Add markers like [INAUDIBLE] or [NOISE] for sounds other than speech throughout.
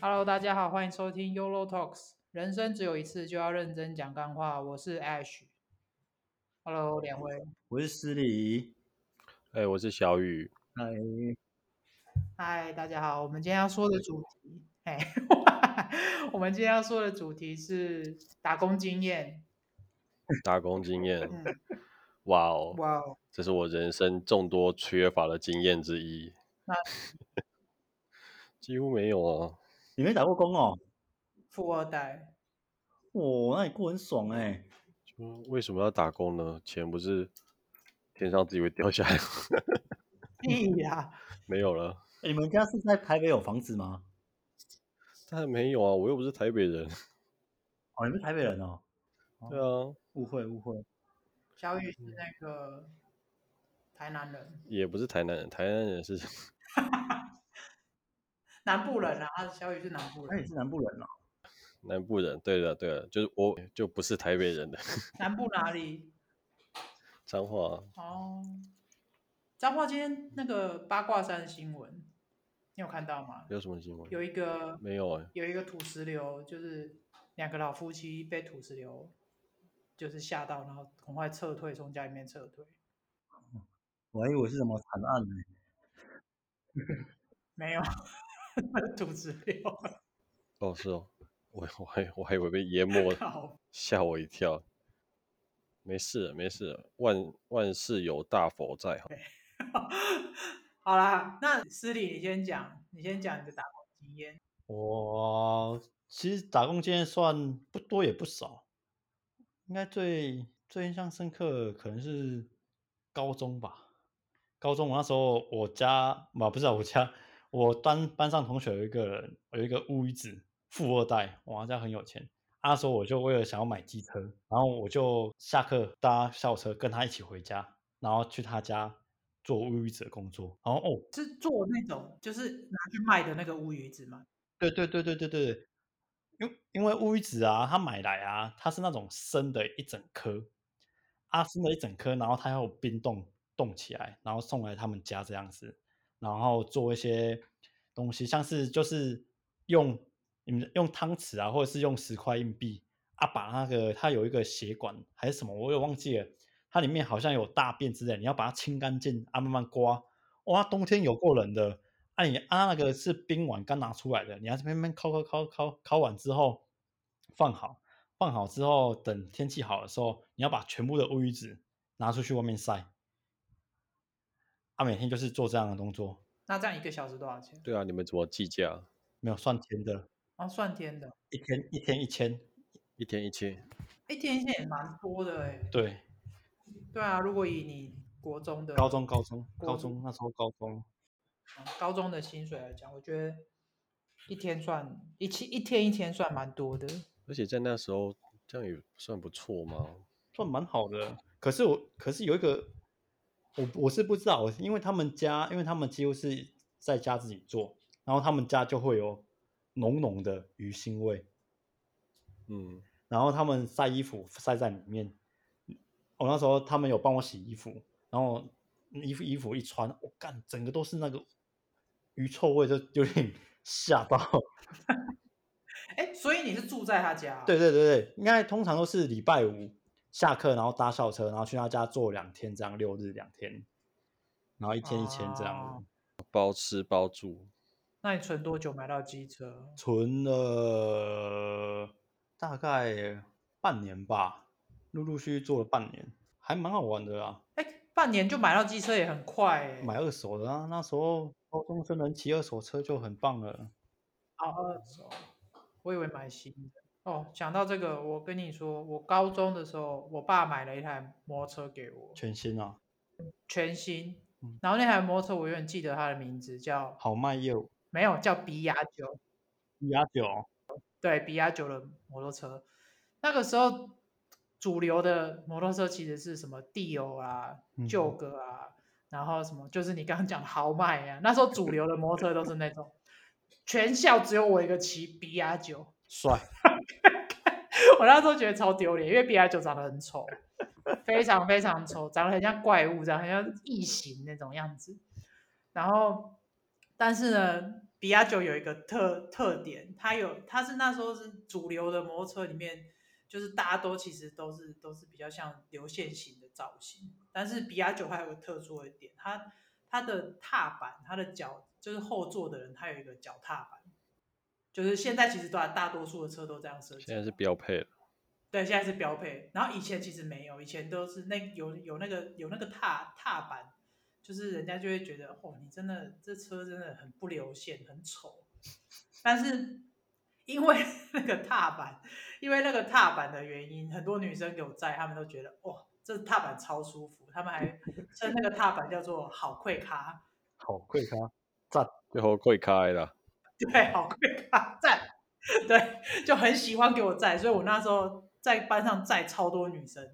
Hello，大家好，欢迎收听 YOLO Talks。人生只有一次，就要认真讲干话。我是 Ash。Hello，两位。我是思礼。哎，我是小雨。嗨。嗨，大家好。我们今天要说的主题，哎，[LAUGHS] 我们今天要说的主题是打工经验。打工经验。哇哦。哇哦。这是我人生众多缺乏的经验之一。那 [LAUGHS] 几乎没有啊。你没打过工哦？富二代，哦，那你过很爽哎。就为什么要打工呢？钱不是天上自己会掉下来吗？屁呀！[LAUGHS] 没有了。你们家是在台北有房子吗？当然没有啊，我又不是台北人。哦，你们是台北人哦？对啊。误会误会。小雨是那个台南人。也不是台南人，台南人是。[LAUGHS] 南部人啊，小雨是南部人，那你是南部人啊？南部人，对的，对的，就是我就不是台北人的。[LAUGHS] 南部哪里？彰化。哦，彰化今天那个八卦山的新闻，你有看到吗？有什么新闻？有一个没有哎、欸，有一个土石流，就是两个老夫妻被土石流就是吓到，然后赶快撤退，从家里面撤退。我还以为是什么惨案呢？没有。土石流哦，是哦，我我还我还以为被淹没了，[LAUGHS] 吓我一跳。没事没事，万万事有大佛在。[LAUGHS] 好啦，那思礼你先讲，你先讲你的打工经验。我其实打工经验算不多也不少，应该最最印象深刻可能是高中吧。高中我那时候我家嘛，不是我家。我班班上同学有一个人，有一个乌鱼子，富二代，哇，家很有钱。那时候我就为了想要买机车，然后我就下课搭校车跟他一起回家，然后去他家做乌鱼子的工作。然后哦，是做那种就是拿去卖的那个乌鱼子吗？对对对对对对，因因为乌鱼子啊，他买来啊，它是那种生的一整颗，啊生的一整颗，然后它要冰冻冻起来，然后送来他们家这样子。然后做一些东西，像是就是用你们用汤匙啊，或者是用十块硬币啊，把那个它有一个血管还是什么，我也忘记了，它里面好像有大便之类，你要把它清干净啊，慢慢刮。哇，冬天有够冷的，啊你啊那个是冰碗刚拿出来的，你还是慢慢敲敲敲敲敲完之后放好，放好之后等天气好的时候，你要把全部的乌鱼子拿出去外面晒。他、啊、每天就是做这样的动作。那这样一个小时多少钱？对啊，你们怎么计价？没有算天的。哦，算天的。一天一天一千，一天一千。一天一千也蛮多的哎。对。对啊，如果以你国中的。高中高中高中那时候高中。高中的薪水来讲，我觉得一天算一千一天一天算蛮多的。而且在那时候这样也算不错吗？算蛮好的。可是我可是有一个。我我是不知道，因为他们家，因为他们几乎是在家自己做，然后他们家就会有浓浓的鱼腥味，嗯，然后他们晒衣服晒在里面，我那时候他们有帮我洗衣服，然后衣服衣服一穿，我干，整个都是那个鱼臭味，就有点吓到。[LAUGHS] 哎，所以你是住在他家？对对对对，应该通常都是礼拜五。下课，然后搭校车，然后去他家坐两天，这样六日两天，然后一天一千这样，啊，包吃包住。那你存多久买到机车？存了大概半年吧，陆陆续续做了半年，还蛮好玩的啊。哎，半年就买到机车也很快哎。买二手的啊，那时候高中生能骑二手车就很棒了。啊，二手，我以为买新的。哦，讲到这个，我跟你说，我高中的时候，我爸买了一台摩托车给我，全新啊，全新。然后那台摩托车我永远记得它的名字叫好迈又，没有叫比亚九，比亚九，对，比亚九的摩托车。那个时候主流的摩托车其实是什么帝欧啊、旧哥啊，然后什么就是你刚刚讲的豪迈啊。那时候主流的摩托车都是那种，全校只有我一个骑比亚九，帅。我那时候觉得超丢脸，因为 B I 九长得很丑，非常非常丑，长得很像怪物，长得很像异形那种样子。然后，但是呢，比亚九有一个特特点，它有它是那时候是主流的摩托车里面，就是大家都其实都是都是比较像流线型的造型，但是比亚九还有个特殊的点，它它的踏板，它的脚就是后座的人，他有一个脚踏板，就是现在其实大大多数的车都这样设计，现在是标配了。对，现在是标配，然后以前其实没有，以前都是那有有那个有那个踏踏板。就是人家就会觉得，哦，你真的这车真的很不流线，很丑。但是因为 [LAUGHS] 那个踏板，因为那个踏板的原因，很多女生给我载，他们都觉得，哇，这踏板超舒服。他们还称那个踏板叫做好快卡，好快卡，赞，最后快开了。[LAUGHS] 对，好贵卡，赞。对，就很喜欢给我载，所以我那时候在班上载超多女生。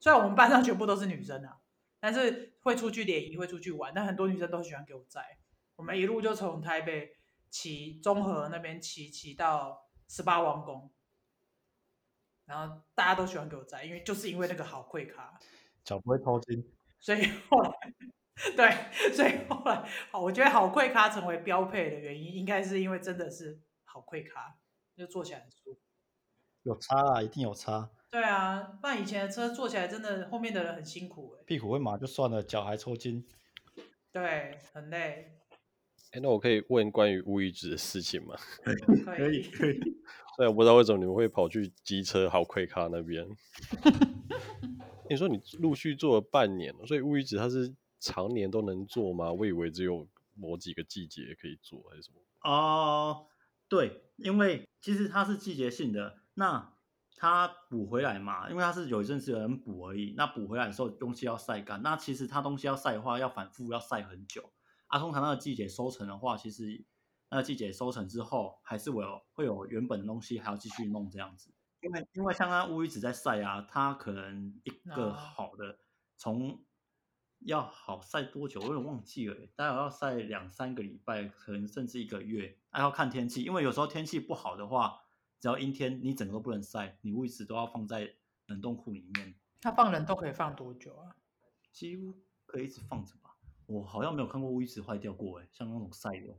虽然我们班上全部都是女生啊。但是会出去联谊，会出去玩，但很多女生都喜欢给我载。我们一路就从台北骑中和那边骑骑到十八王宫，然后大家都喜欢给我载，因为就是因为那个好贵卡，脚不会抽筋。所以后来，[LAUGHS] 对，[LAUGHS] 所以后来，好，我觉得好贵咖成为标配的原因，应该是因为真的是好贵咖，就坐起来很舒服。有差啊，一定有差。对啊，不然以前的车坐起来真的后面的人很辛苦，屁股会麻就算了，脚还抽筋，对，很累。哎，那我可以问关于乌鱼子的事情吗？[LAUGHS] 可以可以。虽然我不知道为什么你们会跑去机车好快咖那边。你说你陆续做了半年，所以乌鱼子它是常年都能做吗？我以为只有某几个季节可以做，还是什么？哦，对，因为其实它是季节性的，那。它补回来嘛，因为它是有一阵子有人补而已。那补回来的时候，东西要晒干。那其实它东西要晒的话，要反复要晒很久。啊，通常那个季节收成的话，其实那个季节收成之后，还是会有会有原本的东西还要继续弄这样子。因为因为像它乌鱼子在晒啊，它可能一个好的从要好晒多久，我有点忘记了，大概要晒两三个礼拜，可能甚至一个月，还要看天气。因为有时候天气不好的话。只要阴天，你整个都不能晒，你位置都要放在冷冻库里面。它放冷冻可以放多久啊？几乎可以一直放着吧。我好像没有看过位置坏掉过哎，像那种晒的，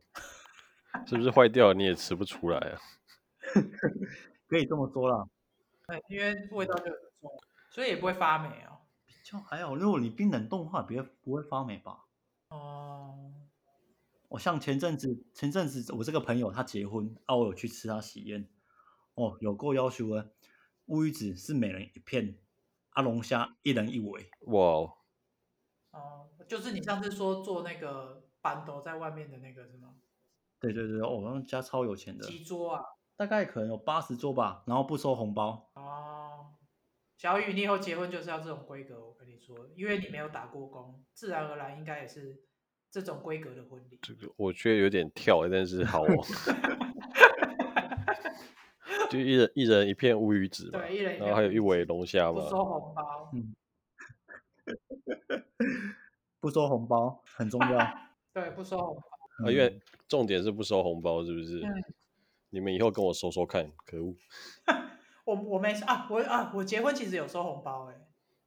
是不是坏掉你也吃不出来啊？[LAUGHS] 可以这么说啦。对，因为味道就很重，所以也不会发霉啊。比较还好，如果你冰冷冻的话，别不会发霉吧？哦。我像前阵子，前阵子我这个朋友他结婚，啊，我有去吃他喜宴。哦，有够要求的，乌鱼子是每人一片，阿龙虾一人一尾。哇哦！哦，就是你上次说做那个板豆在外面的那个是吗？对对对，哦，他们家超有钱的。几桌啊？大概可能有八十桌吧，然后不收红包。哦，小雨，你以后结婚就是要这种规格，我跟你说，因为你没有打过工，自然而然应该也是这种规格的婚礼。这个我觉得有点跳，但是好哦。[LAUGHS] 就一人一人一片乌鱼子，对，一人一片，然后还有一尾龙虾嘛。[LAUGHS] 不收红包，嗯，不收红包很重要。[LAUGHS] 对，不收红包。啊，因为重点是不收红包，是不是？嗯、你们以后跟我说说看，可恶。我我没啊，我啊，我结婚其实有收红包哎。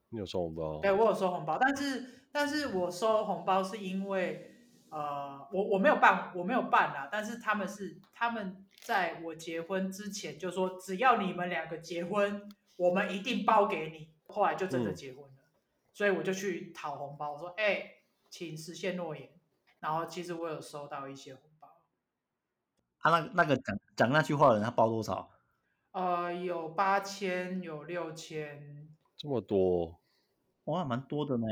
你有收红包？对，我有收红包，但是但是我收红包是因为呃，我我没有办，我没有办啦，但是他们是他们。在我结婚之前就说，只要你们两个结婚，我们一定包给你。后来就真的结婚了，嗯、所以我就去讨红包，我说：“哎、欸，请实现诺言。”然后其实我有收到一些红包。他、啊、那那个讲讲那句话的人，他包多少？呃，有八千，有六千，这么多，哇，蛮多的呢。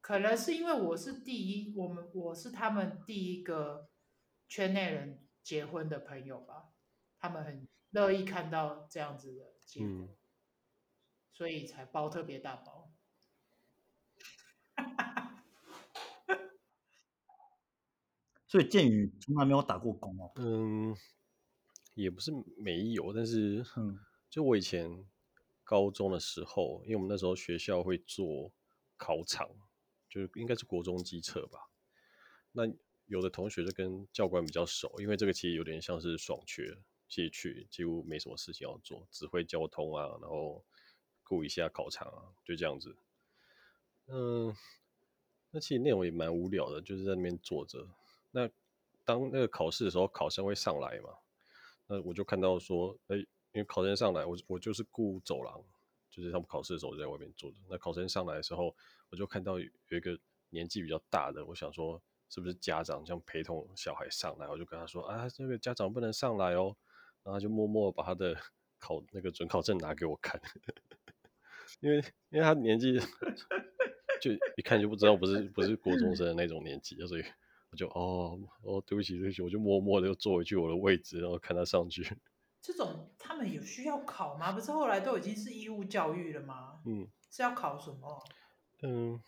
可能是因为我是第一，我们我是他们第一个圈内人。结婚的朋友吧，他们很乐意看到这样子的结果，嗯、所以才包特别大包。所以建宇从来没有打过工哦。嗯，也不是没有，但是，就我以前高中的时候，因为我们那时候学校会做考场，就是应该是国中机测吧，那。有的同学就跟教官比较熟，因为这个其实有点像是爽缺，其实去几乎没什么事情要做，指挥交通啊，然后顾一下考场啊，就这样子。嗯，那其实内容也蛮无聊的，就是在那边坐着。那当那个考试的时候，考生会上来嘛，那我就看到说，哎、因为考生上来，我我就是顾走廊，就是他们考试的时候我在外面坐着。那考生上来的时候，我就看到有一个年纪比较大的，我想说是不是家长这样陪同小孩上来，我就跟他说啊，这个家长不能上来哦，然后他就默默把他的考那个准考证拿给我看，[LAUGHS] 因为因为他年纪。[LAUGHS] 就一看就不知道不是不是国中生的那种年纪，所以我就哦哦对不起对不起，我就默默的又坐回去我的位置，然后看他上去。[LAUGHS] 这种他们有需要考吗？不是后来都已经是义务教育了吗？嗯，是要考什么？嗯，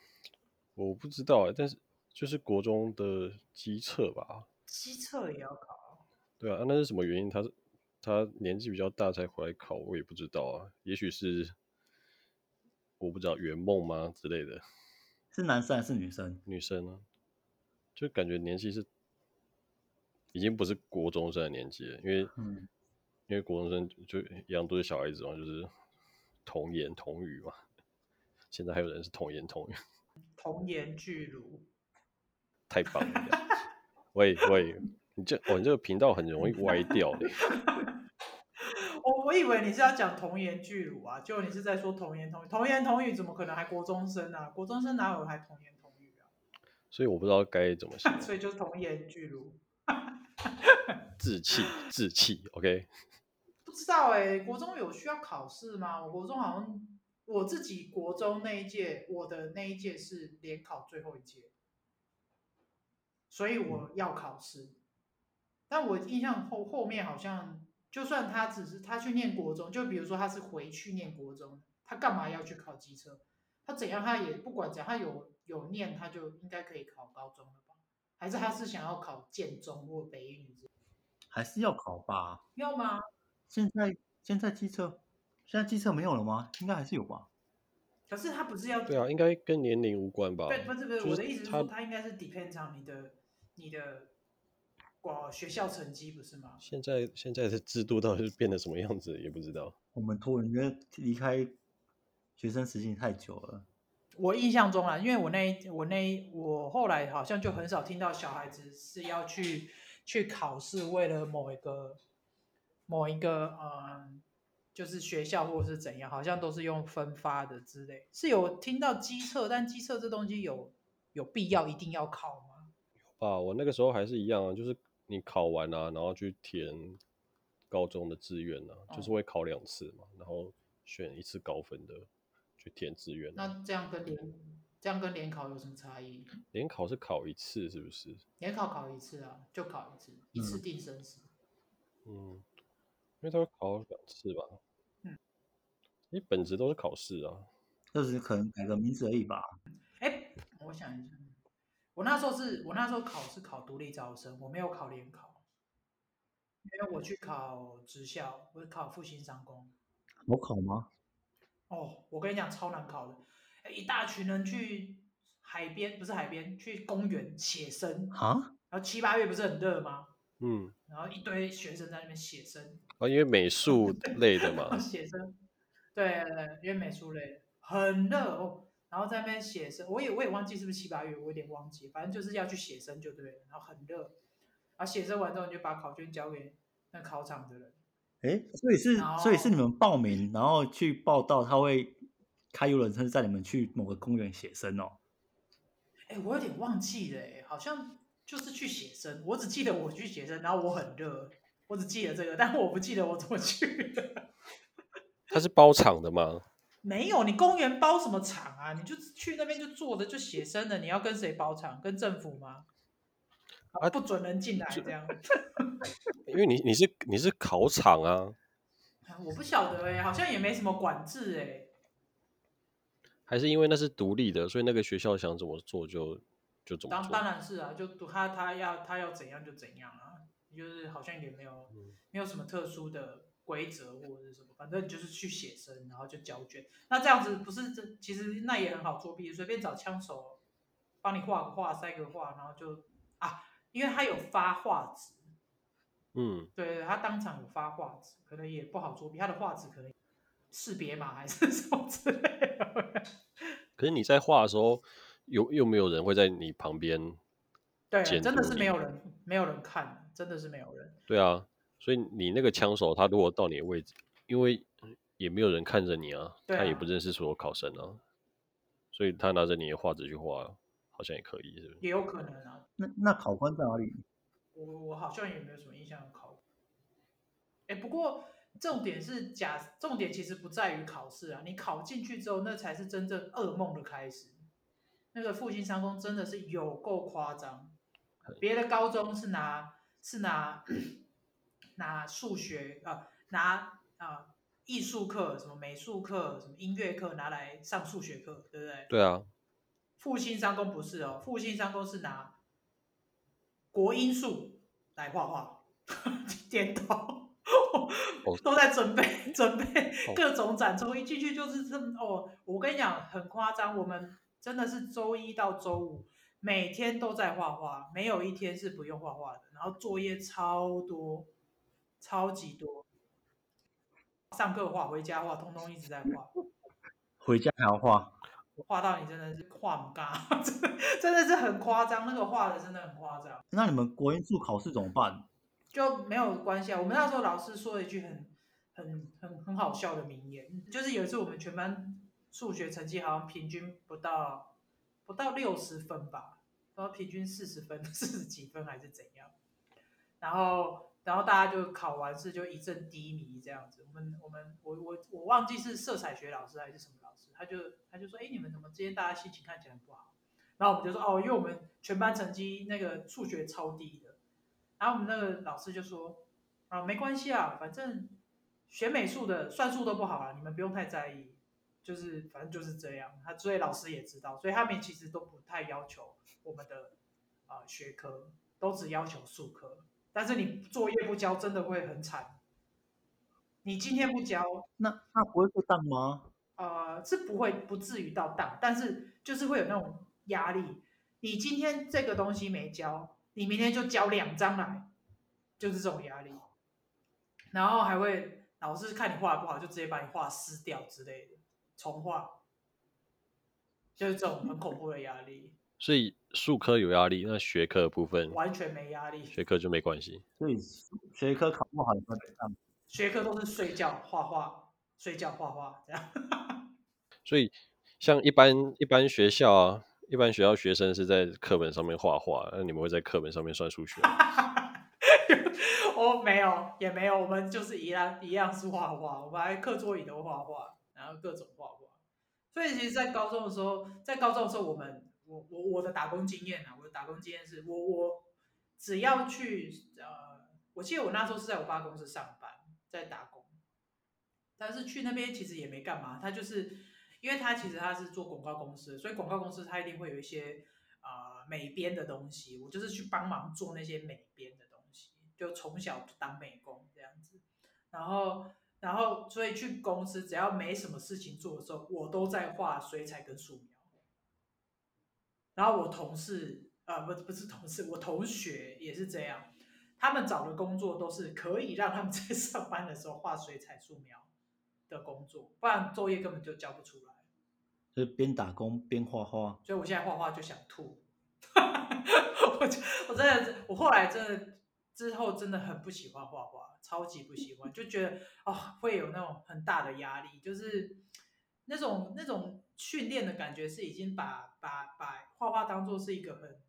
我不知道哎，但是就是国中的基测吧。基测也要考？对啊，那是什么原因？他他年纪比较大才回来考，我也不知道啊。也许是我不知道圆梦吗之类的。是男生还是女生？女生呢、啊，就感觉年纪是已经不是国中生的年纪了，因为、嗯、因为国中生就一样都是小孩子嘛，就是童言童语嘛。现在还有人是童言童语，童言巨乳，太棒了！喂喂，你这哦，你这个频道很容易歪掉的。[LAUGHS] 我我以为你是要讲童言巨乳啊，就你是在说童言童语，童言童语怎么可能还国中生啊？国中生哪有还童言？所以我不知道该怎么写。[LAUGHS] 所以就是童颜巨乳，[LAUGHS] 稚气稚气，OK？不知道哎、欸，国中有需要考试吗？我国中好像我自己国中那一届，我的那一届是联考最后一届，所以我要考试，嗯、但我印象后后面好像。就算他只是他去念国中，就比如说他是回去念国中，他干嘛要去考机车？他怎样他也不管怎样，他有有念他就应该可以考高中了吧？还是他是想要考建中或北一女？还是要考吧？要吗？现在现在机车现在机车没有了吗？应该还是有吧？可是他不是要？对啊，应该跟年龄无关吧？对，不是不是，我的意思是说他应该是 depend on 你的你的。哇，学校成绩不是吗？现在现在的制度到底是变得什么样子，也不知道。我们突然间离开学生时期太久了。我印象中啊，因为我那我那我后来好像就很少听到小孩子是要去去考试，为了某一个某一个嗯，就是学校或者是怎样，好像都是用分发的之类。是有听到机测，但机测这东西有有必要一定要考吗？有吧，我那个时候还是一样啊，就是。你考完啊，然后去填高中的志愿啊，哦、就是会考两次嘛，然后选一次高分的去填志愿。那这样跟联这样跟联考有什么差异？联考是考一次，是不是？联考考一次啊，就考一次，一次定生死。嗯，因为他会考两次吧？嗯，你本质都是考试啊，就是可能改个名字而已吧。哎，我想一下。我那时候是我那时候考是考独立招生，我没有考联考，因为我去考职校，我是考复兴商工。好考吗？哦，我跟你讲超难考的，一大群人去海边，不是海边，去公园写生啊。然后七八月不是很热吗？嗯。然后一堆学生在那边写生。啊，因为美术 [LAUGHS] 类的嘛。[LAUGHS] 写生。对对对，因为美术类的很热哦。然后在那边写生，我也我也忘记是不是七八月，我有点忘记，反正就是要去写生就对了。然后很热，然后写生完之后你就把考卷交给那考场的人。哎，所以是所以是你们报名，然后去报到，他会开游轮车载你们去某个公园写生哦。哎，我有点忘记了，哎，好像就是去写生，我只记得我去写生，然后我很热，我只记得这个，但我不记得我怎么去的。[LAUGHS] 他是包场的吗？没有，你公园包什么场啊？你就去那边就坐着就写生的，你要跟谁包场？跟政府吗？啊，不准人进来这样。[LAUGHS] 因为你你是你是考场啊。我不晓得哎、欸，好像也没什么管制哎、欸。还是因为那是独立的，所以那个学校想怎么做就就怎么做。当当然是啊，就他他要他要怎样就怎样啊，就是好像也没有、嗯、没有什么特殊的。规则或者是什么，反正你就是去写生，然后就交卷。那这样子不是这其实那也很好作弊，随便找枪手帮你画个画、塞个画，然后就啊，因为他有发画纸，嗯，对，他当场有发画纸，可能也不好作弊。他的画纸可能识别码还是什么之类的。[LAUGHS] 可是你在画的时候，有又没有人会在你旁边对，真的是没有人，没有人看，真的是没有人。对啊，所以你那个枪手，他如果到你的位置，因为也没有人看着你啊，啊他也不认识所有考生啊，所以他拿着你的画纸去画，好像也可以，是不是？也有可能啊。那那考官在哪里？我我好像也没有什么印象考。哎，不过重点是假，重点其实不在于考试啊，你考进去之后，那才是真正噩梦的开始。那个复兴商工真的是有够夸张，别的高中是拿是拿拿数学啊，拿啊艺术课，什么美术课，什么音乐课拿来上数学课，对不对？对啊。复兴商工不是哦，复兴商工是拿国音数来画画，[LAUGHS] 点头。都在准备 [LAUGHS] 准备各种展，出一进去就是这么哦。我跟你讲，很夸张，我们真的是周一到周五每天都在画画，没有一天是不用画画的。然后作业超多，超级多。上课画，回家画，通通一直在画。回家还要画，画到你真的是画不嘎，[LAUGHS] 真的真的是很夸张。那个画的真的很夸张。那你们国英数考试怎么办？就没有关系啊。我们那时候老师说了一句很、很、很、很好笑的名言，就是有一次我们全班数学成绩好像平均不到不到六十分吧，然后平均四十分、[LAUGHS] 四十几分还是怎样。然后，然后大家就考完试就一阵低迷这样子。我们、我们、我、我、我忘记是色彩学老师还是什么他就他就说：“哎，你们怎么今天大家心情看起来不好？”然后我们就说：“哦，因为我们全班成绩那个数学超低的。”然后我们那个老师就说：“啊，没关系啊，反正学美术的算术都不好啊，你们不用太在意，就是反正就是这样。他所以老师也知道，所以他们其实都不太要求我们的啊、学科，都只要求数科。但是你作业不交，真的会很惨。你今天不交，那那不会被当吗？呃，是不会，不至于到当，但是就是会有那种压力。你今天这个东西没交。”你明天就交两张来，就是这种压力，然后还会老师看你画的不好，就直接把你画撕掉之类的，重画，就是这种很恐怖的压力。所以术科有压力，那学科的部分完全没压力，学科就没关系。所以学科考不好也会这样，学科都是睡觉画画，睡觉画画这样。[LAUGHS] 所以像一般一般学校啊。一般学校学生是在课本上面画画，那你们会在课本上面算数学？哦没有，也没有，我们就是一样一样是画画，我们还课桌椅都画画，然后各种画画。所以其实，在高中的时候，在高中的时候，我们我我我的打工经验啊，我的打工经验是我我只要去呃，我记得我那时候是在我爸公司上班，在打工，但是去那边其实也没干嘛，他就是。因为他其实他是做广告公司，所以广告公司他一定会有一些啊、呃、美编的东西，我就是去帮忙做那些美编的东西，就从小当美工这样子，然后然后所以去公司只要没什么事情做的时候，我都在画水彩跟素描，然后我同事、呃、不不是同事，我同学也是这样，他们找的工作都是可以让他们在上班的时候画水彩素描的工作，不然作业根本就交不出来。就边打工边画画，所以我现在画画就想吐。[LAUGHS] 我我真的，我后来真的之后真的很不喜欢画画，超级不喜欢，就觉得哦会有那种很大的压力，就是那种那种训练的感觉是已经把把把画画当做是一个很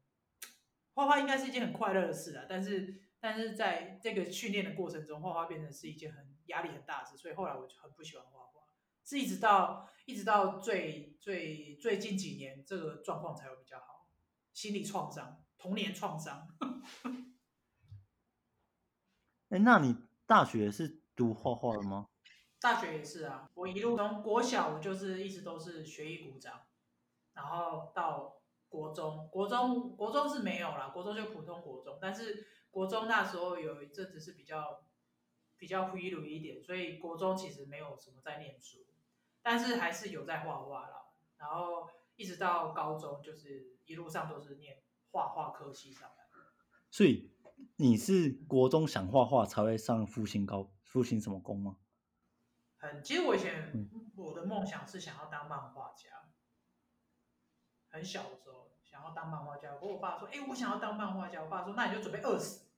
画画应该是一件很快乐的事啊，但是但是在这个训练的过程中，画画变成是一件很压力很大的事，所以后来我就很不喜欢画画，是一直到。一直到最最最近几年，这个状况才会比较好。心理创伤，童年创伤。哎，那你大学是读画画的吗？大学也是啊，我一路从国小我就是一直都是学艺鼓掌，然后到国中，国中国中是没有啦，国中就普通国中，但是国中那时候有一阵子是比较比较灰鲁一点，所以国中其实没有什么在念书。但是还是有在画画啦，然后一直到高中，就是一路上都是念画画科系上。所以你是国中想画画才会上复兴高复兴什么工吗？很，其实我以前我的梦想是想要当漫画家，很小的时候想要当漫画家。我跟我爸说，哎，我想要当漫画家。我爸说，那你就准备饿死。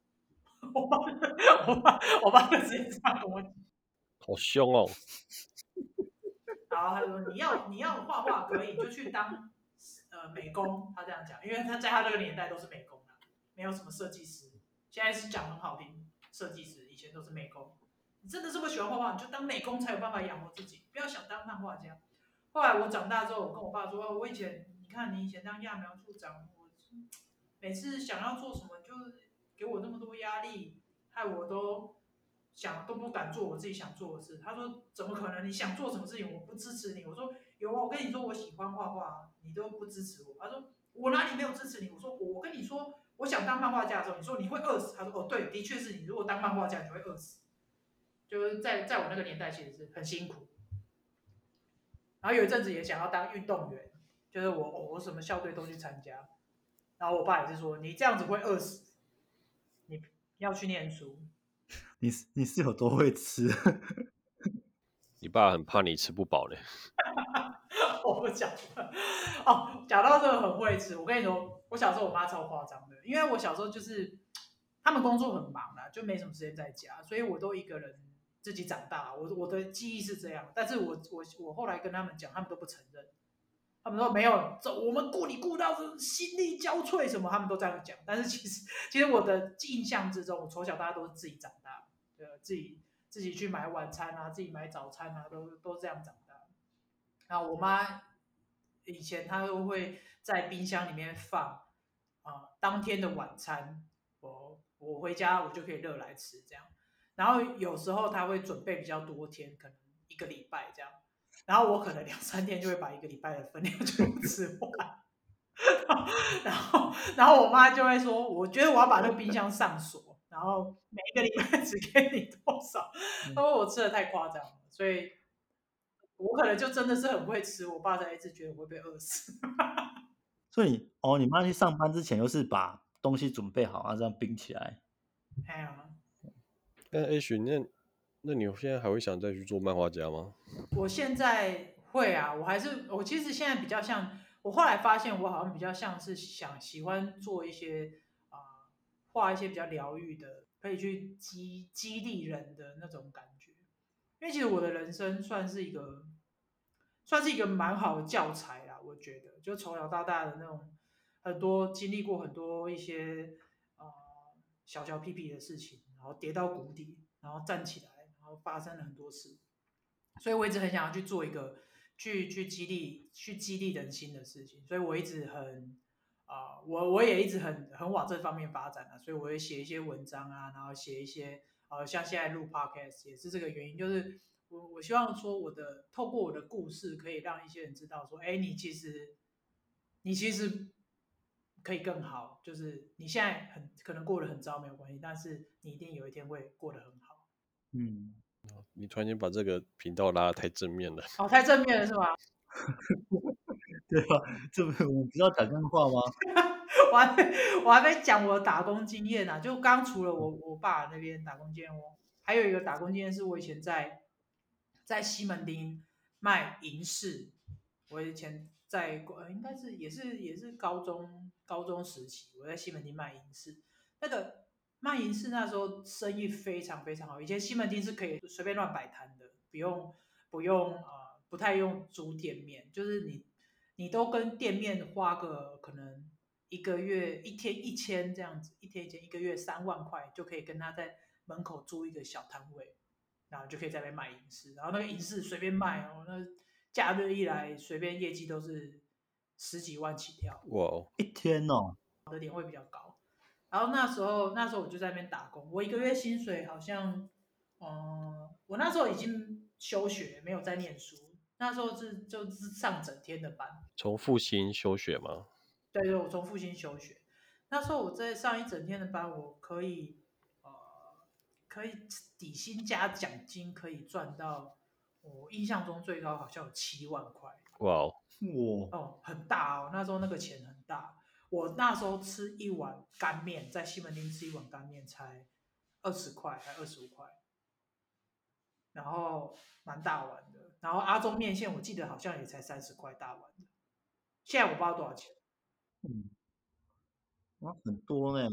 [LAUGHS] 我爸，我爸，我爸就直接这样跟我讲。好凶哦。[LAUGHS] 然后他说，你要你要画画可以，你就去当呃美工。他这样讲，因为他在他那个年代都是美工啊，没有什么设计师。现在是讲很好听，设计师以前都是美工。你真的这么喜欢画画，你就当美工才有办法养活自己，不要想当漫画家。后来我长大之后，我跟我爸说，我以前你看你以前当揠苗助长，我每次想要做什么就给我那么多压力，害我都。想都不敢做我自己想做的事。他说：“怎么可能？你想做什么事情，我不支持你。”我说：“有啊，我跟你说，我喜欢画画，你都不支持我。”他说：“我哪里没有支持你？”我说：“我跟你说，我想当漫画家的时候，你说你会饿死。”他说：“哦，对，的确是你。如果当漫画家，你就会饿死。就是在在我那个年代，其实是很辛苦。然后有一阵子也想要当运动员，就是我我什么校队都去参加。然后我爸也是说：“你这样子会饿死，要去念书。”你你是有多会吃？[LAUGHS] 你爸很怕你吃不饱嘞。[LAUGHS] 我不讲了。哦，讲到这个很会吃，我跟你说，我小时候我妈超夸张的，因为我小时候就是他们工作很忙啦，就没什么时间在家，所以我都一个人自己长大。我我的记忆是这样，但是我我我后来跟他们讲，他们都不承认。他们说没有，这我们顾你顾到是心力交瘁什么，他们都这样讲。但是其实 [LAUGHS] 其实我的印象之中，我从小大家都是自己长大。自己自己去买晚餐啊，自己买早餐啊，都都这样长大。然后我妈以前她都会在冰箱里面放啊、当天的晚餐，我我回家我就可以热来吃这样。然后有时候她会准备比较多天，可能一个礼拜这样。然后我可能两三天就会把一个礼拜的分量 [LAUGHS] 全部吃完。然后然后我妈就会说，我觉得我要把那个冰箱上锁。然后每一个礼拜只给你多少？因为我吃的太夸张了，所以我可能就真的是很会吃。我爸才一直觉得我会被饿死。[LAUGHS] 所以哦，你妈去上班之前，又是把东西准备好啊，这样冰起来。哎呀，那 H，那那你现在还会想再去做漫画家吗？我现在会啊，我还是我其实现在比较像，我后来发现我好像比较像是想喜欢做一些啊。画一些比较疗愈的，可以去激激励人的那种感觉。因为其实我的人生算是一个，算是一个蛮好的教材啦。我觉得，就从小到大的那种很多经历过很多一些呃小小屁屁的事情，然后跌到谷底，然后站起来，发生了很多事。所以我一直很想要去做一个去去激励去激励人心的事情。所以我一直很。啊、我我也一直很很往这方面发展啊，所以我会写一些文章啊，然后写一些呃，像现在录 podcast 也是这个原因，就是我我希望说我的透过我的故事，可以让一些人知道说，哎，你其实你其实可以更好，就是你现在很可能过得很糟没有关系，但是你一定有一天会过得很好。嗯，你突然间把这个频道拉得太正面了，[LAUGHS] 哦，太正面了是吗？[LAUGHS] 对吧？这不是我们不是要讲干话吗？[LAUGHS] 我还没我还没讲我的打工经验呢、啊。就刚除了我我爸那边打工经验，我还有一个打工经验是我以前在在西门町卖银饰。我以前在应该是也是也是高中高中时期，我在西门町卖银饰。那个卖银饰那时候生意非常非常好。以前西门町是可以随便乱摆摊的，不用不用啊、呃，不太用租店面，就是你。你都跟店面花个可能一个月一天一千这样子，一天一千，一个月三万块就可以跟他在门口租一个小摊位，然后就可以在那边卖银饰，然后那个银饰随便卖哦，那假日一来随便业绩都是十几万起跳。哇，一天哦，的点会比较高。然后那时候那时候我就在那边打工，我一个月薪水好像，嗯，我那时候已经休学，没有在念书。那时候是就是上整天的班，从复兴休学吗？对对，我从复兴休学。那时候我在上一整天的班，我可以呃，可以底薪加奖金可以赚到，我印象中最高好像有七万块。哇哦，哇哦，很大哦，那时候那个钱很大。我那时候吃一碗干面，在西门町吃一碗干面才二十块，还二十五块，然后蛮大碗的。然后阿中面线，我记得好像也才三十块大碗的，现在我不知道多少钱。嗯，哇，很多呢。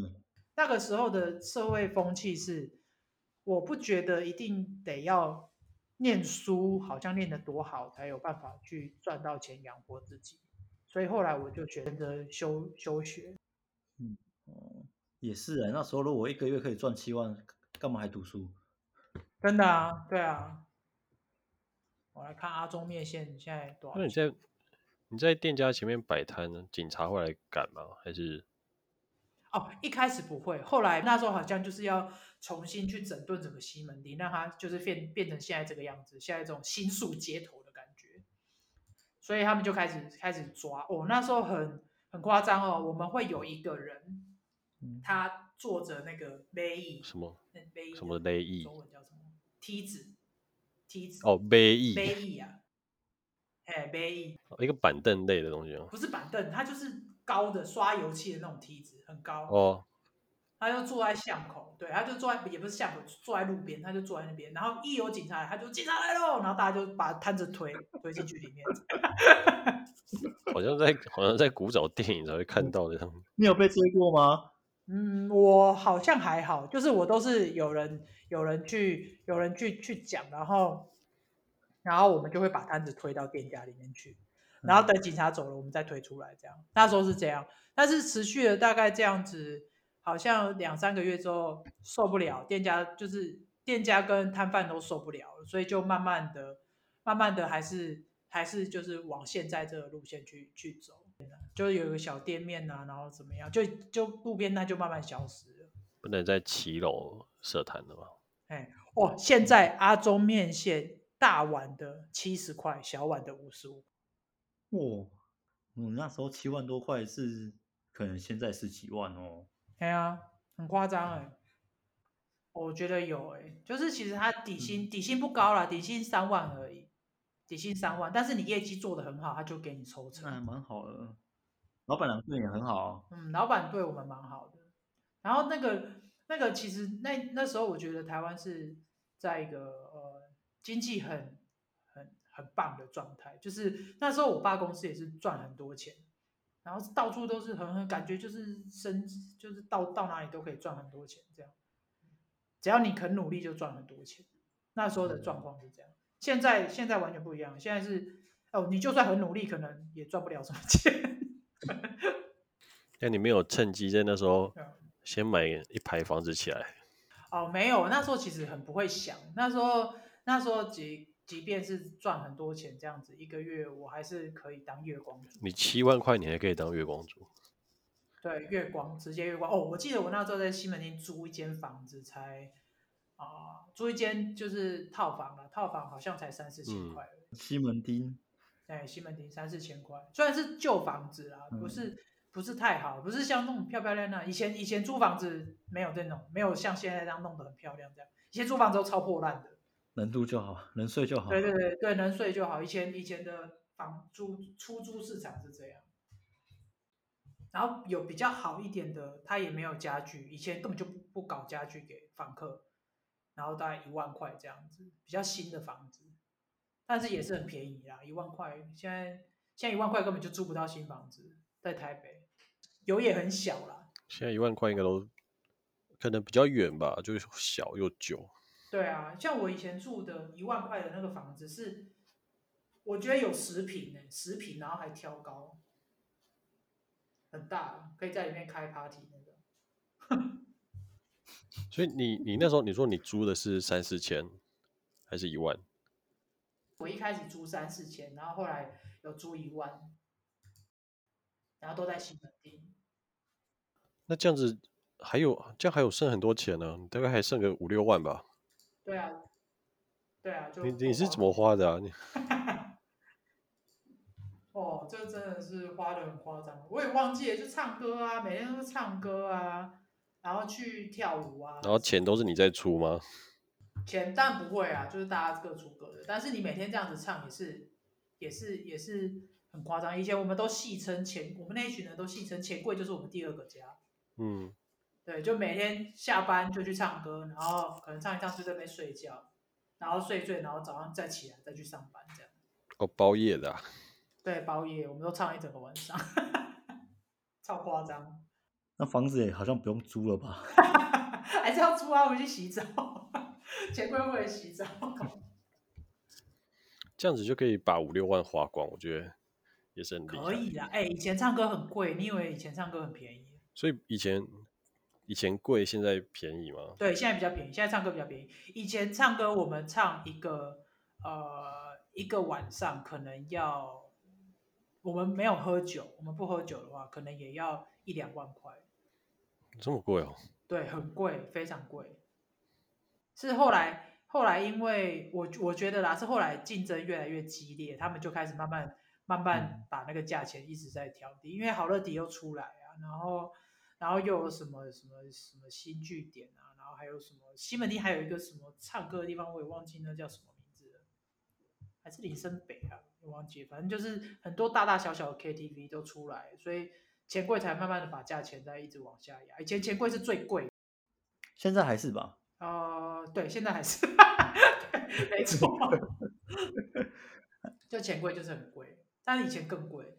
那个时候的社会风气是，我不觉得一定得要念书，好像念得多好才有办法去赚到钱养活自己。所以后来我就选择休休学。嗯，哦，也是啊。那时候如果我一个月可以赚七万，干嘛还读书？真的啊，对啊。我来看阿中面线现在多少？那你在你在店家前面摆摊呢？警察会来赶吗？还是？哦，一开始不会，后来那时候好像就是要重新去整顿整个西门町，让它就是变变成现在这个样子，现在这种新宿街头。所以他们就开始开始抓哦，那时候很很夸张哦，我们会有一个人，他坐着那个背椅，什么？什么背椅？中文叫什么？梯子。梯子哦，背椅，背椅啊，哎，背椅，一个板凳类的东西哦，不是板凳，它就是高的刷油漆的那种梯子，很高哦。他就坐在巷口，对，他就坐在也不是巷口，坐在路边，他就坐在那边，然后一有警察来，他就警察来喽，然后大家就把摊子推推进去里面。[LAUGHS] 好像在好像在古早电影才会看到的样子。你有被追过吗？嗯，我好像还好，就是我都是有人。有人去，有人去去讲，然后，然后我们就会把摊子推到店家里面去，然后等警察走了，我们再推出来，这样。那时候是这样，但是持续了大概这样子，好像两三个月之后受不了，店家就是店家跟摊贩都受不了了，所以就慢慢的、慢慢的还是还是就是往现在这个路线去去走，就是有一个小店面啊，然后怎么样，就就路边摊就慢慢消失了，不能在骑楼设摊了吗？哎，哦，现在阿中面线大碗的七十块，小碗的五十五。哦，嗯，那时候七万多块是可能现在十几万哦。对啊，很夸张哎。我觉得有哎，就是其实他底薪、嗯、底薪不高啦，底薪三万而已，底薪三万，但是你业绩做得很好，他就给你抽成。那还蛮好的，老板娘对你很好。嗯，老板对我们蛮好的。然后那个。那个其实那那时候我觉得台湾是在一个呃经济很很很棒的状态，就是那时候我爸公司也是赚很多钱，然后到处都是很很感觉就是生就是到到哪里都可以赚很多钱这样，只要你肯努力就赚很多钱。那时候的状况是这样，现在现在完全不一样，现在是哦你就算很努力，可能也赚不了什么钱。那你没有趁机在那时候？先买一排房子起来。哦，没有，那时候其实很不会想。那时候，那时候即即便是赚很多钱这样子，一个月我还是可以当月光族。你七万块，你还可以当月光族？对，月光直接月光。哦，我记得我那时候在西门町租一间房子才，才、呃、啊，租一间就是套房了，套房好像才三四千块。嗯、西门町。对，西门町三四千块，虽然是旧房子啦，不是。嗯不是太好，不是像那种漂漂亮亮。以前以前租房子没有这种，没有像现在这样弄得很漂亮这样。以前租房子都超破烂的，能住就好，能睡就好。对对对对，能睡就好。以前以前的房租出租市场是这样。然后有比较好一点的，他也没有家具，以前根本就不不搞家具给房客，然后大概一万块这样子，比较新的房子，但是也是很便宜啦，一万块。现在现在一万块根本就租不到新房子，在台北。有也很小啦，现在一万块应该都可能比较远吧，就是小又旧。对啊，像我以前住的一万块的那个房子是，我觉得有十平呢，十平然后还挑高，很大，可以在里面开 party 那个。所以你你那时候你说你租的是三四千，还是一万？我一开始租三四千，然后后来有租一万。然后都在新本地，那这样子还有这样还有剩很多钱呢？你大概还剩个五六万吧？对啊，对啊，就你你是怎么花的啊？你 [LAUGHS] 哦，这真的是花的很夸张，我也忘记了，就唱歌啊，每天都唱歌啊，然后去跳舞啊，然后钱都是你在出吗？[LAUGHS] 钱当然不会啊，就是大家各出各的，但是你每天这样子唱也是，也是，也是。很夸张，以前我们都戏称钱，我们那一群人都戏称钱柜就是我们第二个家。嗯，对，就每天下班就去唱歌，然后可能唱一唱就在那边睡觉，然后睡睡，然后早上再起来再去上班这样。哦，包夜的啊？[LAUGHS] 对，包夜，我们都唱一整个晚上，[LAUGHS] 超夸张。那房子也好像不用租了吧？[LAUGHS] 还是要租啊？回去洗澡，钱柜会洗澡。这样子就可以把五六万花光，我觉得也是很。可以啦，哎、欸，以前唱歌很贵，你以为以前唱歌很便宜？所以以前以前贵，现在便宜吗？对，现在比较便宜，现在唱歌比较便宜。以前唱歌，我们唱一个呃一个晚上可能要，我们没有喝酒，我们不喝酒的话，可能也要一两万块。这么贵哦？对，很贵，非常贵。是后来，后来因为我我觉得啦，是后来竞争越来越激烈，他们就开始慢慢慢慢把那个价钱一直在调低，因为好乐迪又出来啊，然后然后又有什么什么什么新据点啊，然后还有什么西门町还有一个什么唱歌的地方，我也忘记那叫什么名字了，还是林森北啊，我忘记，反正就是很多大大小小的 KTV 都出来，所以。钱柜才慢慢的把价钱在一直往下压，以前钱柜是最贵，现在还是吧？呃，对，现在还是，[LAUGHS] 没错，就钱柜就是很贵，但以前更贵。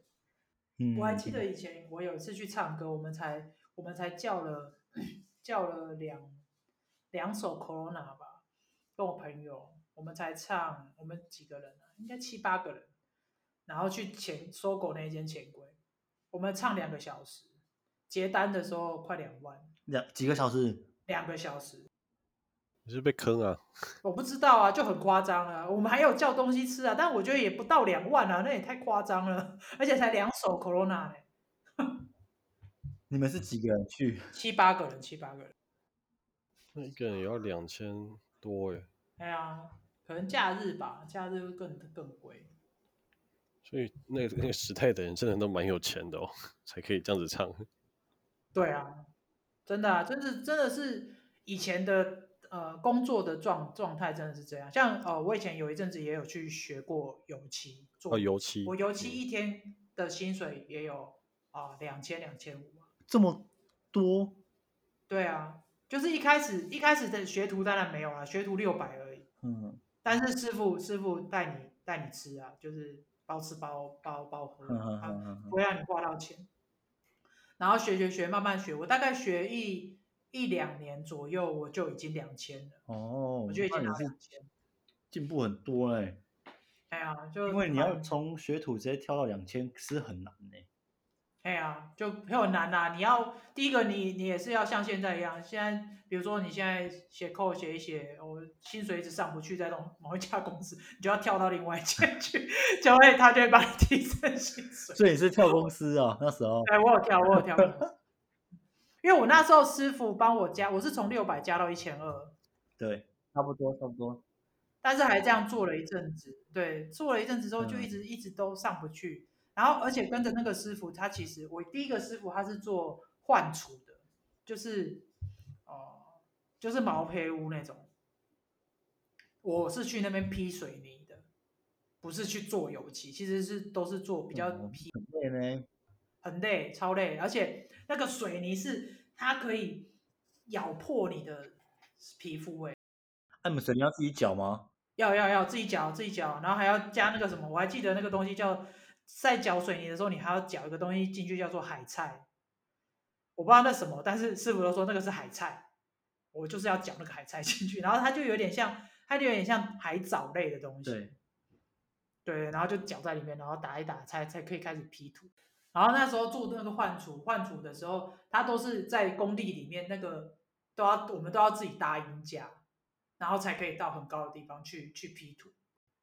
嗯，我还记得以前我有一次去唱歌，我们才我们才叫了叫了两两首 Corona 吧，跟我朋友，我们才唱，我们几个人啊？应该七八个人，然后去钱 SOGO 那一间钱柜。我们唱两个小时，结单的时候快两万。两几个小时？两个小时。你是被坑啊？我不知道啊，就很夸张啊。我们还有叫东西吃啊，但我觉得也不到两万啊，那也太夸张了。而且才两首 Corona 呢。你们是几个人去？[LAUGHS] 七八个人，七八个人。那一个人也要两千多哎。对啊，可能假日吧，假日会更更贵。所以那个那个时代的人真的都蛮有钱的哦，[LAUGHS] 才可以这样子唱。对啊，真的啊，真是真的是以前的呃工作的状状态真的是这样。像呃我以前有一阵子也有去学过油漆做，哦油漆，我油漆一天的薪水也有啊两千两千五，这么多？对啊，就是一开始一开始的学徒当然没有了，学徒六百而已。嗯，但是师傅师傅带你带你吃啊，就是。包吃包包包喝，不会让你花到钱。然后学学学，慢慢学。我大概学一一两年左右，我就已经两千了。哦，我就已经拿两千，进步很多哎。哎呀，就因为你要从学徒直接跳到两千，是很难呢。哎呀，就很难呐、啊！你要第一个你，你你也是要像现在一样，现在比如说你现在写扣写一写，我薪水一直上不去，在某某一家公司，你就要跳到另外一间去，就会他就会把你提升薪水。所以你是跳公司哦？那时候？哎，我有跳，我有跳。因为我那时候师傅帮我加，我是从六百加到一千二。对，差不多，差不多。但是还这样做了一阵子，对，做了一阵子之后就一直、嗯、一直都上不去。然后，而且跟着那个师傅，他其实我第一个师傅他是做换厨的，就是哦、呃，就是毛坯屋那种。我是去那边批水泥的，不是去做油漆，其实是都是做比较批。很累呢，很累，超累。而且那个水泥是它可以咬破你的皮肤哎。那你们水泥要自己搅吗？要要要自己搅，自己搅，然后还要加那个什么，我还记得那个东西叫。在搅水泥的时候，你还要搅一个东西进去，叫做海菜。我不知道那什么，但是师傅都说那个是海菜。我就是要搅那个海菜进去，然后它就有点像，它就有点像海藻类的东西。对，对，然后就搅在里面，然后打一打，才才可以开始批土。然后那时候做那个换厨，换厨的时候，它都是在工地里面，那个都要我们都要自己搭鹰架，然后才可以到很高的地方去去批土。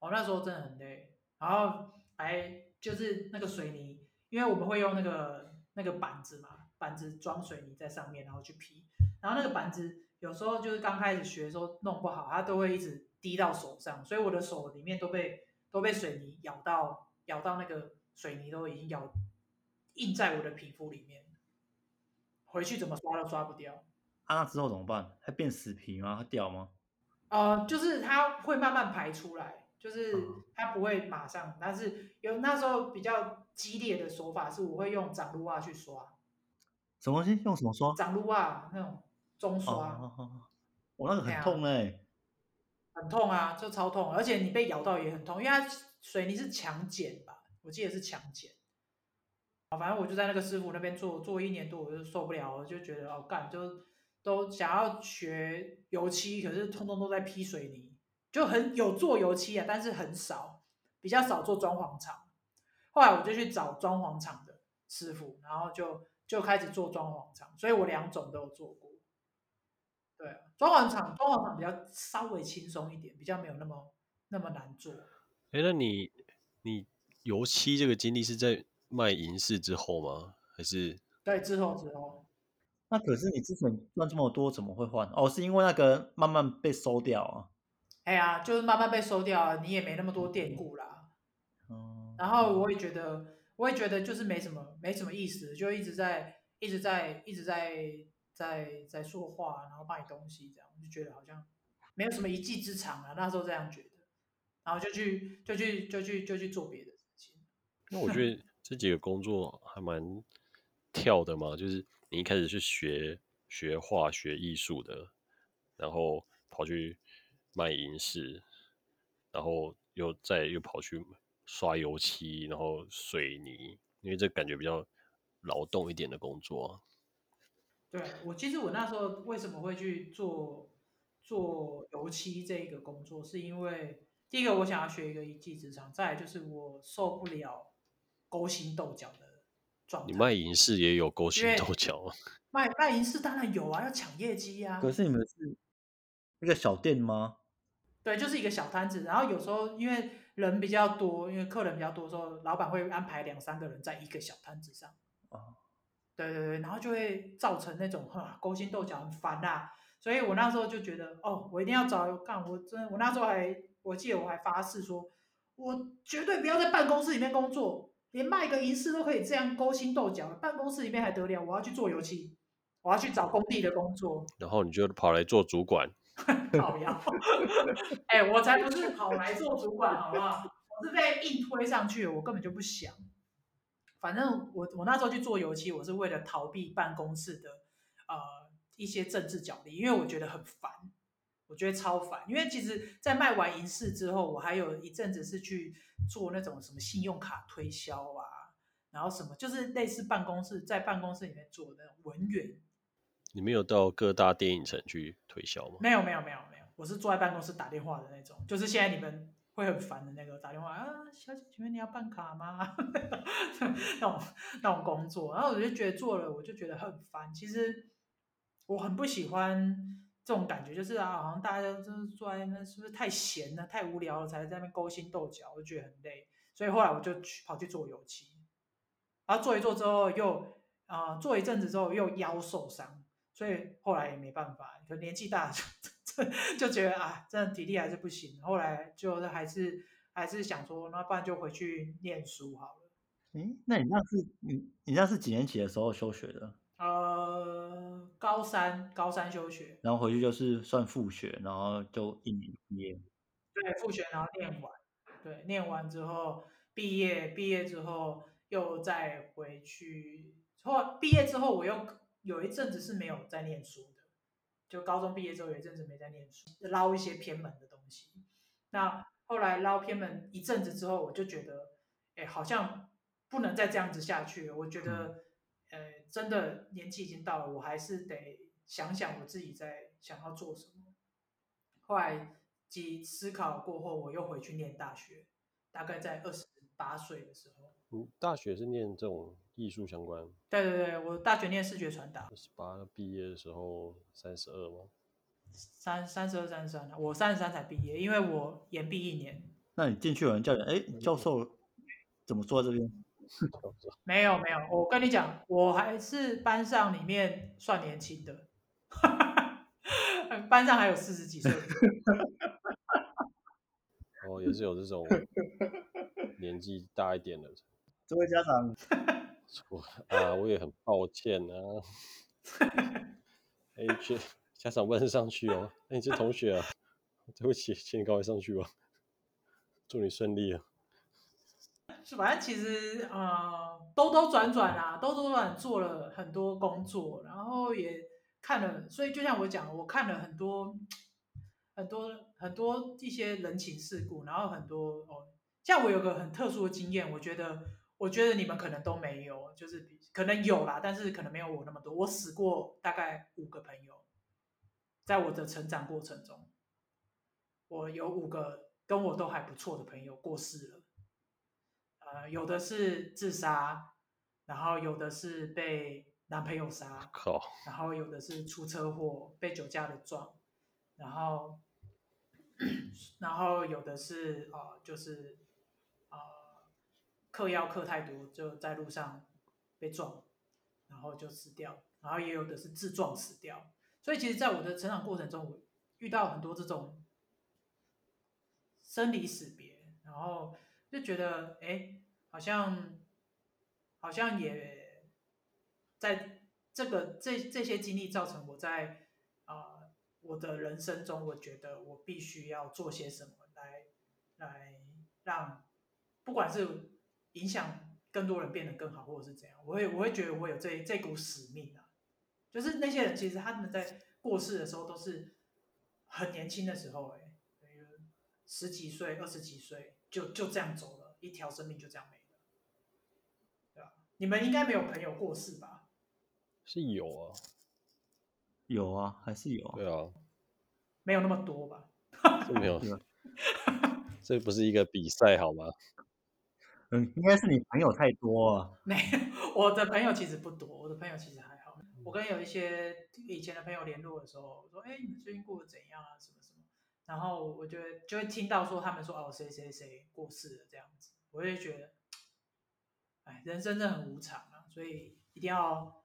我那时候真的很累，然后还。就是那个水泥，因为我们会用那个那个板子嘛，板子装水泥在上面，然后去批。然后那个板子有时候就是刚开始学的时候弄不好，它都会一直滴到手上，所以我的手里面都被都被水泥咬到，咬到那个水泥都已经咬印在我的皮肤里面，回去怎么刷都刷不掉。啊，那之后怎么办？它变死皮吗？它掉吗？呃，就是它会慢慢排出来。就是它不会马上，但是有那时候比较激烈的手法是，我会用长撸袜去刷。什么东西？用什么刷？长撸袜那种中刷。哦，哦，哦，我那个很痛哎。很痛啊，就超痛，而且你被咬到也很痛，因为它水泥是强碱吧？我记得是强碱。反正我就在那个师傅那边做做一年多，我就受不了，我就觉得哦干，就都想要学油漆，可是通通都在批水泥，就很有做油漆啊，但是很少，比较少做装潢厂。后来我就去找装潢厂的师傅，然后就就开始做装潢厂，所以我两种都有做过。对，装潢厂装潢厂比较稍微轻松一点，比较没有那么那么难做。哎，那你你油漆这个经历是在卖银饰之后吗？还是？对，之后之后。那可是你之前赚这么多，怎么会换？哦，是因为那个慢慢被收掉啊。哎呀，就是慢慢被收掉，你也没那么多店顾啦。嗯。然后我也觉得，我也觉得就是没什么，没什么意思，就一直在，一直在，一直在，在在说话，然后卖东西，这样我就觉得好像没有什么一技之长啊。那时候这样觉得，然后就去，就去，就去，就去做别的事情。那我觉得。这几个工作还蛮跳的嘛，就是你一开始是学学化、学艺术的，然后跑去卖银饰，然后又再又跑去刷油漆，然后水泥，因为这感觉比较劳动一点的工作。对，我其实我那时候为什么会去做做油漆这个工作，是因为第一个我想要学一个一技之长，再来就是我受不了。勾心斗角的状态。你卖银饰也有勾心斗角啊？卖卖银饰当然有啊，要抢业绩啊。可是你们是一个小店吗？对，就是一个小摊子。然后有时候因为人比较多，因为客人比较多的时候，老板会安排两三个人在一个小摊子上。哦。对对对，然后就会造成那种哈勾心斗角，很烦啊。所以我那时候就觉得，哦，我一定要找干。我真的，我那时候还，我记得我还发誓说，我绝对不要在办公室里面工作。连卖个银饰都可以这样勾心斗角，办公室里面还得了？我要去做油漆，我要去找工地的工作。然后你就跑来做主管？[LAUGHS] 好呀！哎，我才不是跑来做主管，好不好？我是被硬推上去，我根本就不想。反正我我那时候去做油漆，我是为了逃避办公室的呃一些政治角力，因为我觉得很烦。我觉得超烦，因为其实，在卖完银饰之后，我还有一阵子是去做那种什么信用卡推销啊，然后什么就是类似办公室，在办公室里面做的文员。你没有到各大电影城去推销吗？没有，没有，没有，没有。我是坐在办公室打电话的那种，就是现在你们会很烦的那个打电话啊，小姐，请问你要办卡吗？[LAUGHS] 那种那种工作，然后我就觉得做了，我就觉得很烦。其实我很不喜欢。这种感觉就是啊，好像大家都是坐在那，是不是太闲了、太无聊了，才在那边勾心斗角，我就觉得很累。所以后来我就去跑去做油漆，然后做一做之后又啊、做一阵子之后又腰受伤，所以后来也没办法，可年纪大就 [LAUGHS] 就觉得啊，真的体力还是不行。后来就还是还是想说，那不然就回去念书好了。嗯，那你那是你你那是几年级的时候休学的？呃，高三高三休学，然后回去就是算复学，然后就一年毕业。对，复学然后念完，对，念完之后毕业，毕业之后又再回去。后毕业之后我又有一阵子是没有在念书的，就高中毕业之后有一阵子没在念书，捞一些偏门的东西。那后来捞偏门一阵子之后，我就觉得，哎，好像不能再这样子下去了。我觉得。嗯呃，真的年纪已经到了，我还是得想想我自己在想要做什么。后来几思考过后，我又回去念大学，大概在二十八岁的时候。嗯，大学是念这种艺术相关？对对对，我大学念视觉传达。二十八毕业的时候三十二吗？三三十二三十三，我三十三才毕业，因为我延毕一年。那你进去有人叫你，哎，教授怎么坐在这边？[LAUGHS] 没有没有，我跟你讲，我还是班上里面算年轻的，[LAUGHS] 班上还有四十几岁。[LAUGHS] 哦，也是有这种年纪大一点的。这位家长，[LAUGHS] 我啊，我也很抱歉啊。哎，去家长不能上去哦。哎，你是同学啊？对不起，请你赶快上去吧。祝你顺利啊。[LAUGHS] 是，反正其实呃，兜兜转转啊，兜兜转转做了很多工作，然后也看了，所以就像我讲，我看了很多很多很多一些人情世故，然后很多哦，像我有个很特殊的经验，我觉得我觉得你们可能都没有，就是可能有啦，但是可能没有我那么多。我死过大概五个朋友，在我的成长过程中，我有五个跟我都还不错的朋友过世了。呃，有的是自杀，然后有的是被男朋友杀，靠，然后有的是出车祸被酒驾的撞，然后，[CLEARS THROAT] 然后有的是啊、呃，就是。嗑药嗑太多，就在路上被撞，然后就死掉。然后也有的是自撞死掉。所以其实，在我的成长过程中，我遇到很多这种生离死别，然后就觉得，哎，好像好像也在这个这这些经历造成我在啊、我的人生中，我觉得我必须要做些什么来来让不管是。影响更多人变得更好，或者是怎样？我会我会觉得我有这这股使命啊，就是那些人其实他们在过世的时候都是很年轻的时候，哎，十几岁、二十几岁就就这样走了，一条生命就这样没了，对吧？你们应该没有朋友过世吧？是有啊，有啊，还是有啊？对啊，没有那么多吧？是没有 [LAUGHS] [LAUGHS] 这不是一个比赛好吗？嗯，应该是你朋友太多啊。没，[LAUGHS] 我的朋友其实不多，我的朋友其实还好。我跟有一些以前的朋友联络的时候，我说：“哎，你们最近过得怎样啊？什么什么？”然后我就会就会听到说他们说：“哦，谁谁谁过世了。”这样子，我就觉得，哎，人生真的很无常啊，所以一定要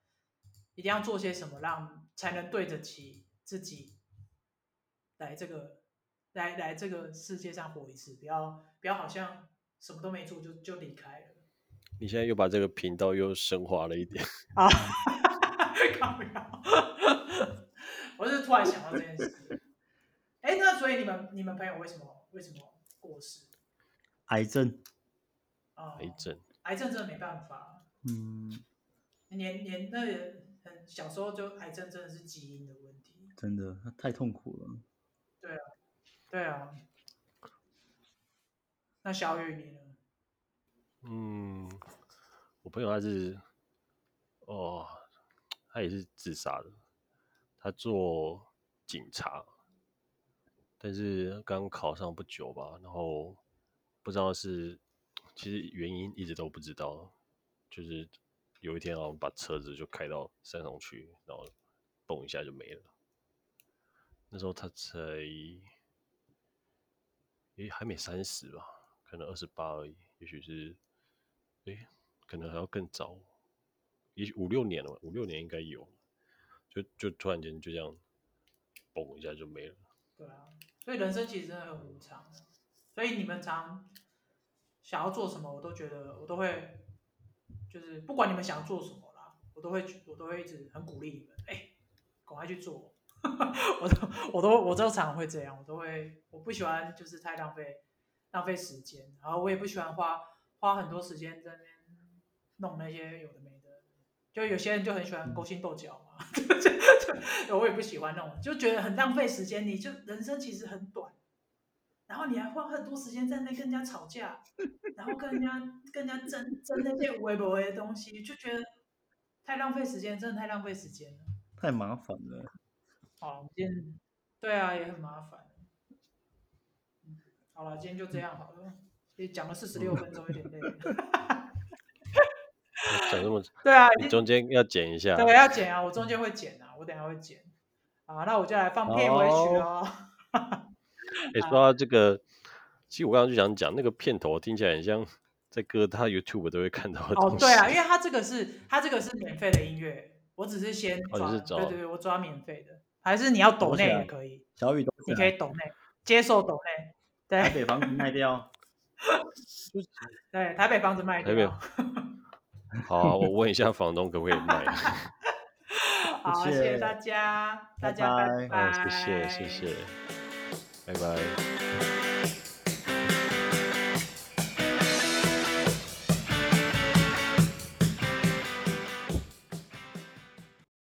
一定要做些什么，让才能对得起自己来这个来来这个世界上活一次，不要不要好像。什么都没做就就离开了。你现在又把这个频道又升华了一点啊！[LAUGHS] 我是突然想到这件事。哎，那所以你们你们朋友为什么为什么过世？癌症。哦、癌症。癌症真的没办法。嗯。年年那很小时候就癌症真的是基因的问题。真的，太痛苦了。对啊，对啊。那小雨你呢？嗯，我朋友他是，哦，他也是自杀的。他做警察，但是刚考上不久吧，然后不知道是，其实原因一直都不知道。就是有一天，然后把车子就开到山上去，然后嘣一下就没了。那时候他才，诶，还没三十吧。可能二十八而已，也许是，哎，可能还要更早，也许五六年了，五六年应该有，就就突然间就这样，嘣一下就没了。对啊，所以人生其实真的很无常，所以你们常想要做什么，我都觉得我都会，就是不管你们想要做什么啦，我都会我都会一直很鼓励你们，哎，赶快去做，[LAUGHS] 我都我都我都常会这样，我都会，我不喜欢就是太浪费。浪费时间，然后我也不喜欢花花很多时间在那边弄那些有的没的，就有些人就很喜欢勾心斗角嘛，[LAUGHS] 我也不喜欢那种，就觉得很浪费时间。你就人生其实很短，然后你还花很多时间在那跟人家吵架，然后跟人家跟人家争争那些微博的东西，就觉得太浪费时间，真的太浪费时间了，太麻烦了。好，今天对啊，也很麻烦。好了，今天就这样好了。也讲了四十六分钟，有点累。[LAUGHS] 讲这么 [LAUGHS] 对啊，你中间要剪一下。对，要剪啊，我中间会剪啊，我等下会剪。啊，那我就来放片尾曲哦。哎，[LAUGHS] 说到这个，其实我刚刚就想讲，那个片头听起来很像在各大 YouTube 都会看到的东西。哦，对啊，因为它这个是它这个是免费的音乐，我只是先抓，哦、抓对对对，我抓免费的，还是你要抖内也可以。小雨，你可以抖内，接受抖内。台北房子卖掉，对，台北房子卖掉。台北，[LAUGHS] 好、啊，我问一下房东可不可以卖。[LAUGHS] 好，谢谢。大家，大家拜拜，谢谢谢谢，拜拜。